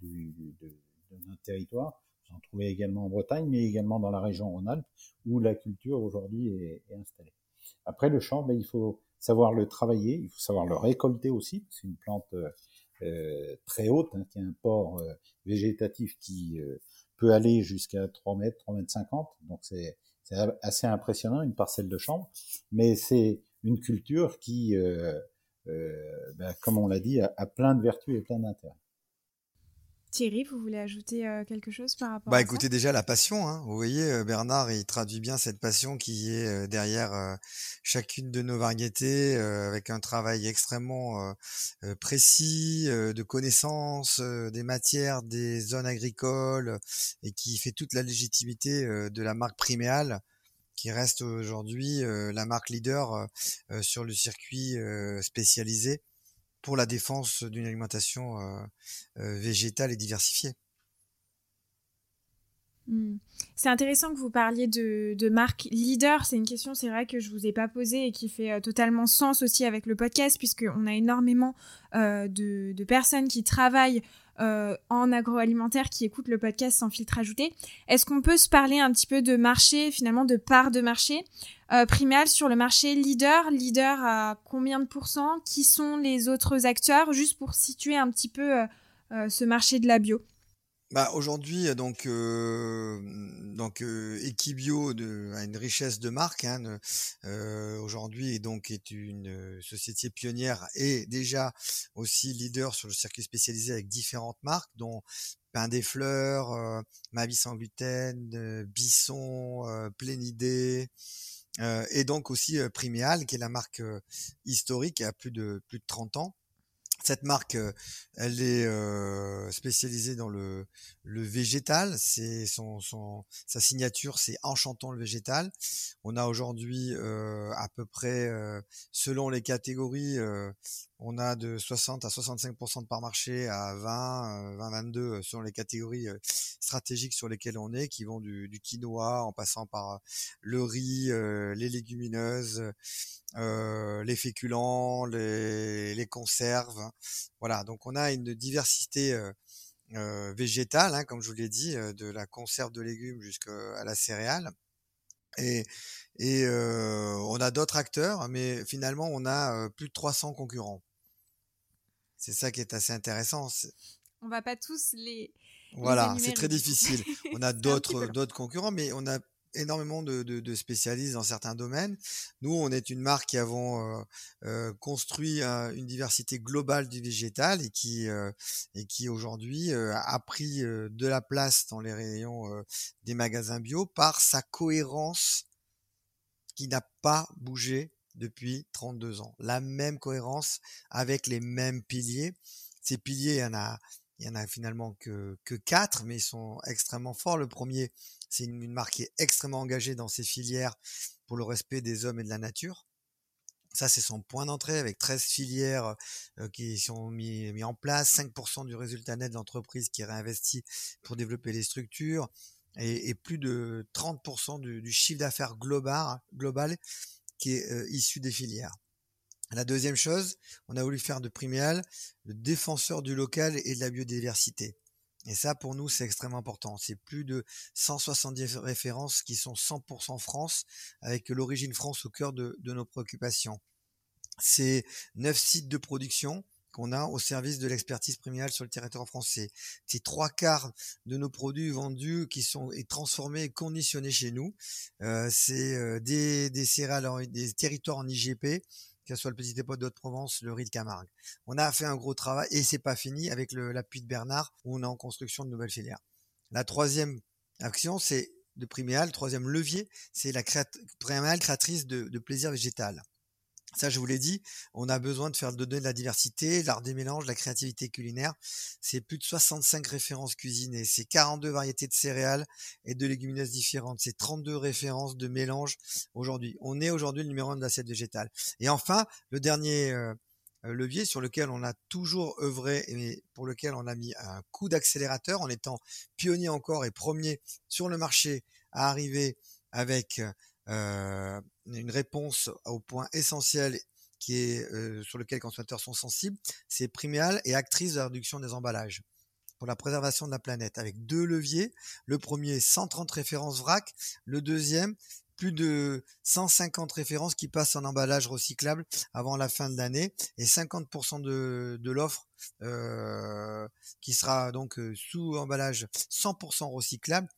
du, de, de, notre territoire. Vous en trouvez également en Bretagne, mais également dans la région Rhône-Alpes, où la culture aujourd'hui est, est, installée. Après le champ, ben, il faut savoir le travailler, il faut savoir le récolter aussi. C'est une plante euh, très haute, hein, qui a un port euh, végétatif qui euh, peut aller jusqu'à 3 mètres, 3 mètres 50. Donc c'est assez impressionnant, une parcelle de chambre. Mais c'est une culture qui, euh, euh, ben, comme on l'a dit, a, plein de vertus et plein d'intérêts. Thierry, vous voulez ajouter euh, quelque chose par rapport bah, à écoutez, ça déjà la passion. Hein. Vous voyez, Bernard, il traduit bien cette passion qui est derrière chacune de nos variétés, avec un travail extrêmement précis de connaissance des matières, des zones agricoles, et qui fait toute la légitimité de la marque priméale qui reste aujourd'hui la marque leader sur le circuit spécialisé pour la défense d'une alimentation végétale et diversifiée. Mmh. C'est intéressant que vous parliez de, marque leader. C'est une question, c'est vrai, que je vous ai pas posée et qui fait totalement sens aussi avec le podcast, puisqu'on a énormément de, de, personnes qui travaillent euh, en agroalimentaire qui écoutent le podcast sans filtre ajouté. Est-ce qu'on peut se parler un petit peu de marché, finalement, de part de marché? Euh, Primal sur le marché leader, leader à combien de pourcents? Qui sont les autres acteurs? Juste pour situer un petit peu euh, ce marché de la bio. Bah aujourd'hui donc euh, donc euh, Equibio de, a une richesse de marques hein, euh, aujourd'hui donc est une société pionnière et déjà aussi leader sur le circuit spécialisé avec différentes marques dont Pain des Fleurs, euh, Ma sans gluten, Bisson, Plénidée et donc aussi Priméal qui est la marque historique qui a plus de plus de 30 ans cette marque, elle est spécialisée dans le, végétal. C'est sa signature, c'est enchantant le végétal. On a aujourd'hui à peu près, selon les catégories, on a de 60 à 65% de part marché à 20, 20, 22 selon les catégories stratégiques sur lesquelles on est, qui vont du, quinoa en passant par le riz, les légumineuses euh, les féculents, les, conserves. Voilà, donc on a une diversité euh, euh végétale, hein, comme je vous l'ai dit, euh, de la conserve de légumes jusqu'à la céréale. Et, et euh, on a d'autres acteurs, mais finalement on a plus de 300 concurrents. C'est ça qui est assez intéressant. On va pas tous les. Voilà, c'est très difficile. [LAUGHS] On a d'autres d'autres concurrents, mais on a énormément de, de, de, spécialistes dans certains domaines. Nous, on est une marque qui avons euh, euh construit une diversité globale du végétal et qui euh, et qui aujourd'hui euh, a pris de la place dans les rayons des magasins bio par sa cohérence qui n'a pas bougé depuis 32 ans. La même cohérence avec les mêmes piliers. Ces piliers, il y en a, il y en a finalement que, quatre, mais ils sont extrêmement forts. Le premier, c'est une, marque qui est extrêmement engagée dans ses filières pour le respect des hommes et de la nature. Ça, c'est son point d'entrée avec 13 filières euh, qui sont mis, en place, 5% du résultat net de l'entreprise qui est réinvesti pour développer les structures et, plus de 30% du, du, chiffre d'affaires global qui est euh, issu des filières. La deuxième chose, on a voulu faire de Priméal le défenseur du local et de la biodiversité. Et ça, pour nous, c'est extrêmement important. C'est plus de 170 références qui sont 100% France, avec l'origine France au cœur de, nos préoccupations. C'est neuf sites de production qu'on a au service de l'expertise priméale sur le territoire français. C'est trois quarts de nos produits vendus qui sont et transformés et conditionnés chez nous. Euh, c'est euh, des, céréales, des territoires en IGP, que ce soit le Petit Épaule de Provence, le riz de Camargue. On a fait un gros travail et c'est pas fini avec l'appui de Bernard où on est en construction de nouvelles filières. La troisième action, c'est de Priméal, troisième levier, c'est la créat créatrice de, plaisir végétal. Ça, je vous l'ai dit, on a besoin de faire de donner de la diversité, l'art des mélanges, la créativité culinaire. C'est plus de 65 références cuisinées, c'est 42 variétés de céréales et de légumineuses différentes, c'est 32 références de mélanges aujourd'hui. On est aujourd'hui le numéro un de l'assiette végétale. Et enfin, le dernier euh, levier sur lequel on a toujours œuvré et pour lequel on a mis un coup d'accélérateur en étant pionnier encore et premier sur le marché à arriver avec euh, une réponse au point essentiel euh, sur lequel les consommateurs sont sensibles, c'est Priméal et actrice de la réduction des emballages pour la préservation de la planète, avec deux leviers. Le premier, 130 références vrac. Le deuxième, plus de 150 références qui passent en emballage recyclable avant la fin de l'année et 50% de, de l'offre euh, qui sera donc euh, sous emballage 100% recyclable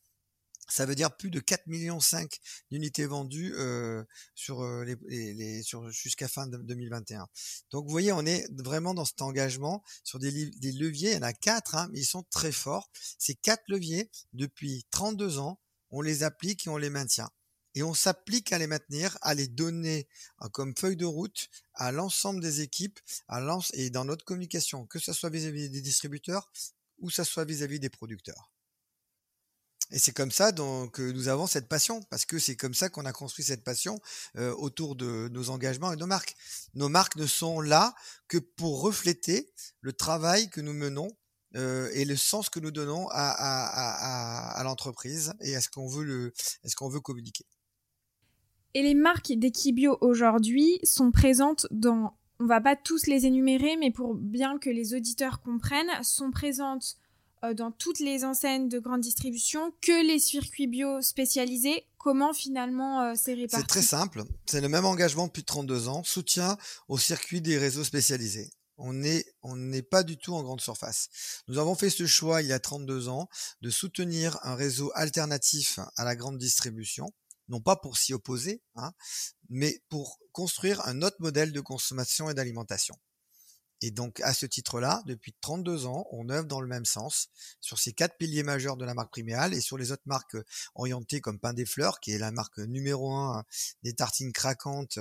ça veut dire plus de 4 millions 5 d'unités vendues euh, sur euh, les, les, sur jusqu'à fin 2021. Donc vous voyez, on est vraiment dans cet engagement sur des, des leviers. Il y en a quatre, hein, mais ils sont très forts. Ces quatre leviers, depuis 32 ans, on les applique et on les maintient. Et on s'applique à les maintenir, à les donner hein, comme feuille de route à l'ensemble des équipes, à et dans notre communication, que ce soit vis-à-vis des distributeurs ou que ce soit vis à -vis des producteurs. Et c'est comme ça donc, que nous avons cette passion, parce que c'est comme ça qu'on a construit cette passion euh, autour de nos engagements et nos marques. Nos marques ne sont là que pour refléter le travail que nous menons euh, et le sens que nous donnons à, l'entreprise et à ce qu'on veut, le, veut communiquer. Et les marques d'Equibio aujourd'hui sont présentes dans, on va pas tous les énumérer, mais pour bien que les auditeurs comprennent, sont présentes dans toutes les enseignes de grande distribution que les circuits bio spécialisés. Comment finalement euh, c'est réparti C'est très simple. C'est le même engagement depuis 32 ans. Soutien au circuit des réseaux spécialisés. On n'est on n'est pas du tout en grande surface. Nous avons fait ce choix il y a 32 ans de soutenir un réseau alternatif à la grande distribution, non pas pour s'y opposer, hein, mais pour construire un autre modèle de consommation et d'alimentation. Et donc, à ce titre-là, depuis 32 ans, on œuvre dans le même sens sur ces quatre piliers majeurs de la marque Priméal et sur les autres marques euh, orientées comme Pain des Fleurs, qui est la marque numéro un euh, des tartines craquantes,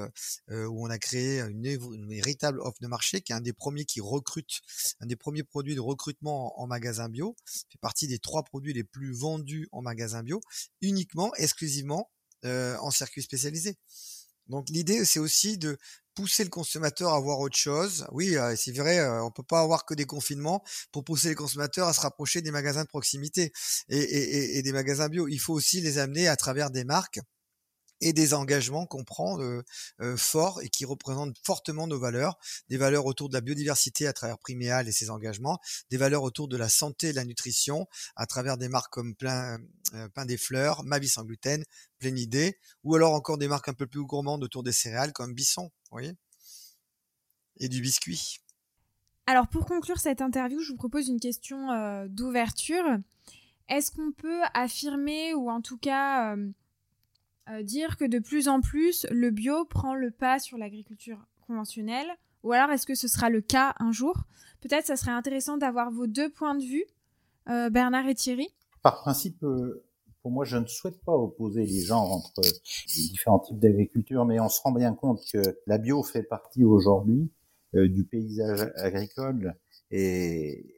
euh, où on a créé une, véritable offre de marché, qui est un des premiers qui recrute, un des premiers produits de recrutement en, magasin bio, fait partie des trois produits les plus vendus en magasin bio, uniquement, exclusivement en circuit spécialisé. Donc l'idée, c'est aussi de pousser le consommateur à voir autre chose. Oui, euh, c'est vrai, euh, on peut pas avoir que des confinements pour pousser les consommateurs à se rapprocher des magasins de proximité et des magasins bio. Il faut aussi les amener à travers des marques et des engagements qu'on prend euh, euh, forts et qui représentent fortement nos valeurs, des valeurs autour de la biodiversité à travers Priméal et ses engagements, des valeurs autour de la santé et de la nutrition à travers des marques comme Plein, euh, Pain des Fleurs, Ma sans gluten, Pleine Idée, ou alors encore des marques un peu plus gourmandes autour des céréales comme Bisson, vous voyez, et du biscuit. Alors pour conclure cette interview, je vous propose une question euh, d'ouverture. Est-ce qu'on peut affirmer ou en tout cas euh, dire que de plus en plus le bio prend le pas sur l'agriculture conventionnelle. Ou alors est-ce que ce sera le cas un jour? Peut-être ça serait intéressant d'avoir vos deux points de vue, euh, Bernard et Thierry. Par principe, euh, pour moi, je ne souhaite pas opposer les genres entre les différents types d'agriculture, mais on se rend bien compte que la bio fait partie aujourd'hui du paysage agricole. Et,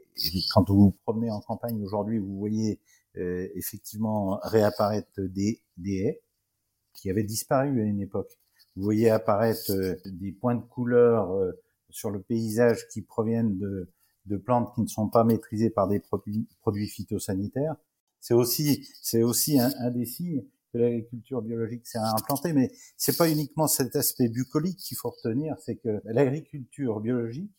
quand vous vous promenez en campagne aujourd'hui, vous voyez effectivement réapparaître des, des haies qui avait disparu à une époque. Vous voyez apparaître euh, des points de couleur euh, sur le paysage qui proviennent de, plantes qui ne sont pas maîtrisées par des produits, produits phytosanitaires. C'est aussi, c'est aussi un, un, des signes que l'agriculture biologique s'est implantée, mais c'est pas uniquement cet aspect bucolique qu'il faut retenir, c'est que l'agriculture biologique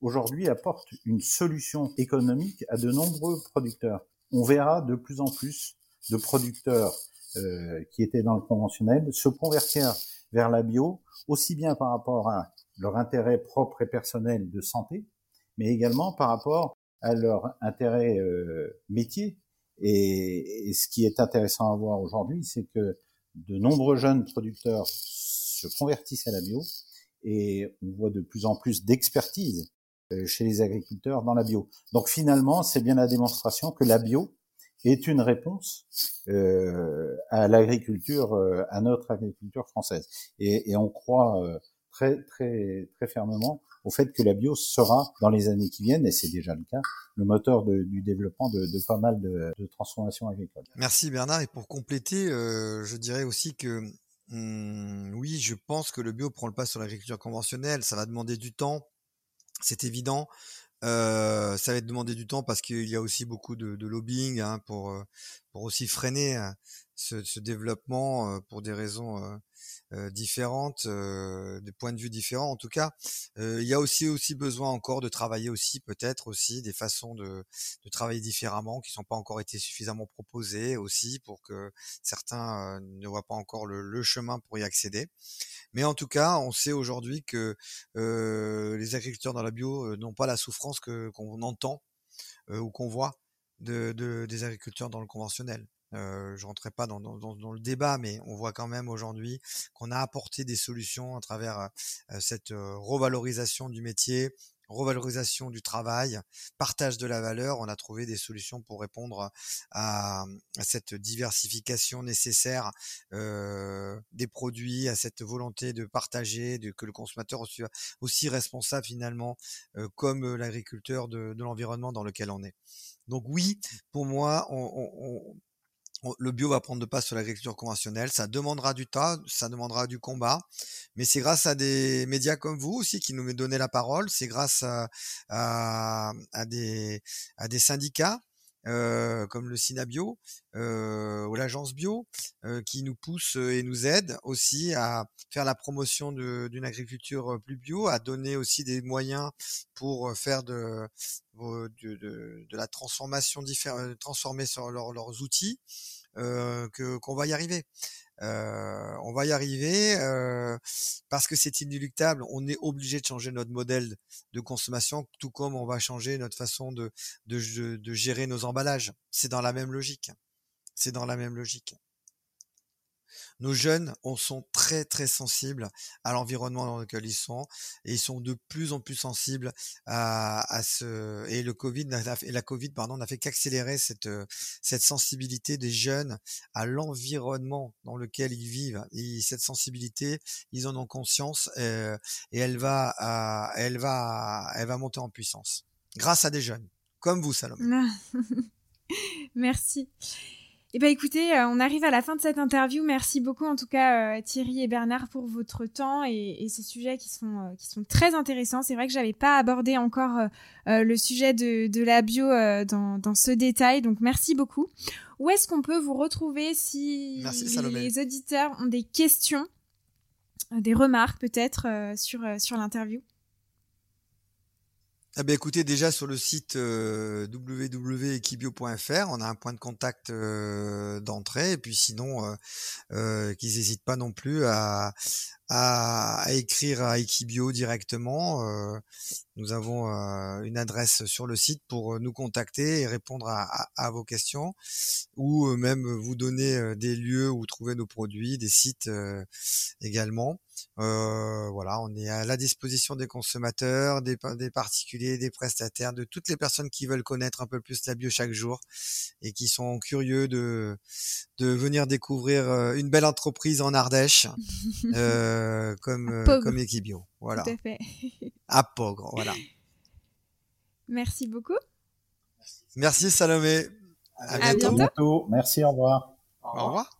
aujourd'hui apporte une solution économique à de nombreux producteurs. On verra de plus en plus de producteurs euh, qui étaient dans le conventionnel se convertir vers la bio, aussi bien par rapport à leur intérêt propre et personnel de santé, mais également par rapport à leur intérêt euh, métier. Et, ce qui est intéressant à voir aujourd'hui, c'est que de nombreux jeunes producteurs se convertissent à la bio et on voit de plus en plus d'expertise euh, chez les agriculteurs dans la bio. Donc finalement, c'est bien la démonstration que la bio est une réponse euh, à l'agriculture, euh, à notre agriculture française. Et, et on croit euh, très très très fermement au fait que la bio sera dans les années qui viennent, et c'est déjà le cas, le moteur du développement de, pas mal de, de transformations agricoles. Merci Bernard. Et pour compléter, euh, je dirais aussi que hum, oui, je pense que le bio prend le pas sur l'agriculture conventionnelle. Ça va demander du temps, c'est évident. Euh, ça va demander du temps parce qu'il y a aussi beaucoup de, de lobbying hein, pour, euh, pour aussi freiner hein, ce, ce développement euh, pour des raisons euh, différentes, des points de vue différents. En tout cas, il y a aussi aussi besoin encore de travailler aussi peut-être aussi des façons de, de travailler différemment qui sont pas encore été suffisamment proposées aussi pour que certains ne voient pas encore le, le chemin pour y accéder. Mais en tout cas, on sait aujourd'hui que euh, les agriculteurs dans la bio n'ont pas la souffrance que qu'on entend euh, ou qu'on voit de, de, des agriculteurs dans le conventionnel. Euh, je rentrerai pas dans, dans, dans, le débat, mais on voit quand même aujourd'hui qu'on a apporté des solutions à travers cette revalorisation du métier, revalorisation du travail, partage de la valeur, on a trouvé des solutions pour répondre à, cette diversification nécessaire euh, des produits, à cette volonté de partager, de, que le consommateur soit aussi responsable finalement euh, comme l'agriculteur de, de l'environnement dans lequel on est. Donc oui, pour moi, on, on, le bio va prendre de pas sur l'agriculture conventionnelle. Ça demandera du temps, ça demandera du combat, mais c'est grâce à des médias comme vous aussi qui nous donnez la parole. C'est grâce à, des syndicats euh, comme le Synabio euh, ou l'agence bio euh, qui nous poussent et nous aident aussi à faire la promotion d'une agriculture plus bio, à donner aussi des moyens pour faire de, de, de, de la transformation transformer sur leurs outils, que qu'on va y arriver. Euh, on va y arriver euh, parce que c'est inéluctable. On est obligé de changer notre modèle de consommation, tout comme on va changer notre façon de, de, de gérer nos emballages. C'est dans la même logique. C'est dans la même logique nos jeunes on sont très très sensibles à l'environnement dans lequel ils sont et ils sont de plus en plus sensibles à, ce et le Covid la Covid pardon n'a fait qu'accélérer cette cette sensibilité des jeunes à l'environnement dans lequel ils vivent et cette sensibilité ils en ont conscience et, et elle va elle va elle va monter en puissance grâce à des jeunes comme vous Salomé. [LAUGHS] Merci. Eh bien écoutez, euh, on arrive à la fin de cette interview. Merci beaucoup en tout cas euh, Thierry et Bernard pour votre temps et, ces sujets qui sont, euh, qui sont très intéressants. C'est vrai que j'avais pas abordé encore le sujet de, de la bio dans, dans, ce détail, donc merci beaucoup. Où est-ce qu'on peut vous retrouver si les auditeurs ont des questions, des remarques peut-être sur, sur l'interview? Eh écoutez, déjà sur le site euh, www.equibio.fr, on a un point de contact euh, d'entrée, et puis sinon, euh, euh qu'ils n'hésitent pas non plus à, à, écrire à Equibio directement. Euh, nous avons une adresse sur le site pour nous contacter et répondre à, à, vos questions, ou même vous donner des lieux où trouver nos produits, des sites également. Euh, voilà, on est à la disposition des consommateurs, des, des, particuliers, des prestataires, de toutes les personnes qui veulent connaître un peu plus la bio chaque jour et qui sont curieux de, de venir découvrir euh, une belle entreprise en Ardèche [LAUGHS] euh, comme, comme Equibio. Voilà. Tout à fait. à Pogre, voilà. [LAUGHS] Merci beaucoup. Merci Salomé. À, bientôt. Merci, au revoir. Au revoir.